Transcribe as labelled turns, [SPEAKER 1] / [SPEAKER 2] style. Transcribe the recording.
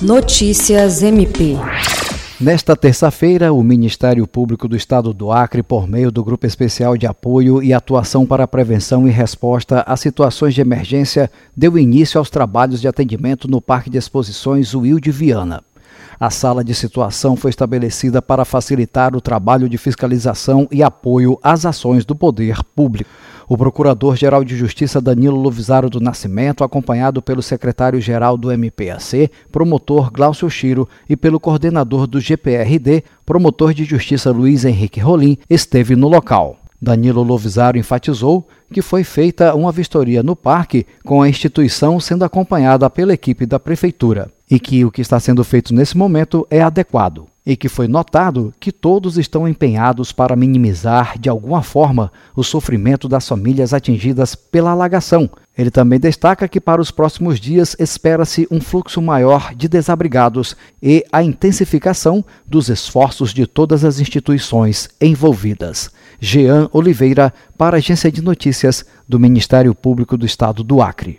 [SPEAKER 1] Notícias MP.
[SPEAKER 2] Nesta terça-feira, o Ministério Público do Estado do Acre, por meio do Grupo Especial de Apoio e Atuação para a Prevenção e Resposta a Situações de Emergência, deu início aos trabalhos de atendimento no Parque de Exposições Wilde Viana. A sala de situação foi estabelecida para facilitar o trabalho de fiscalização e apoio às ações do poder público. O Procurador-Geral de Justiça Danilo Lovisaro do Nascimento, acompanhado pelo secretário-geral do MPAC, promotor Glaucio Chiro, e pelo coordenador do GPRD, promotor de Justiça Luiz Henrique Rolim, esteve no local. Danilo Lovisaro enfatizou que foi feita uma vistoria no parque, com a instituição sendo acompanhada pela equipe da Prefeitura, e que o que está sendo feito nesse momento é adequado e que foi notado que todos estão empenhados para minimizar de alguma forma o sofrimento das famílias atingidas pela alagação. Ele também destaca que para os próximos dias espera-se um fluxo maior de desabrigados e a intensificação dos esforços de todas as instituições envolvidas. Jean Oliveira, para a Agência de Notícias do Ministério Público do Estado do Acre.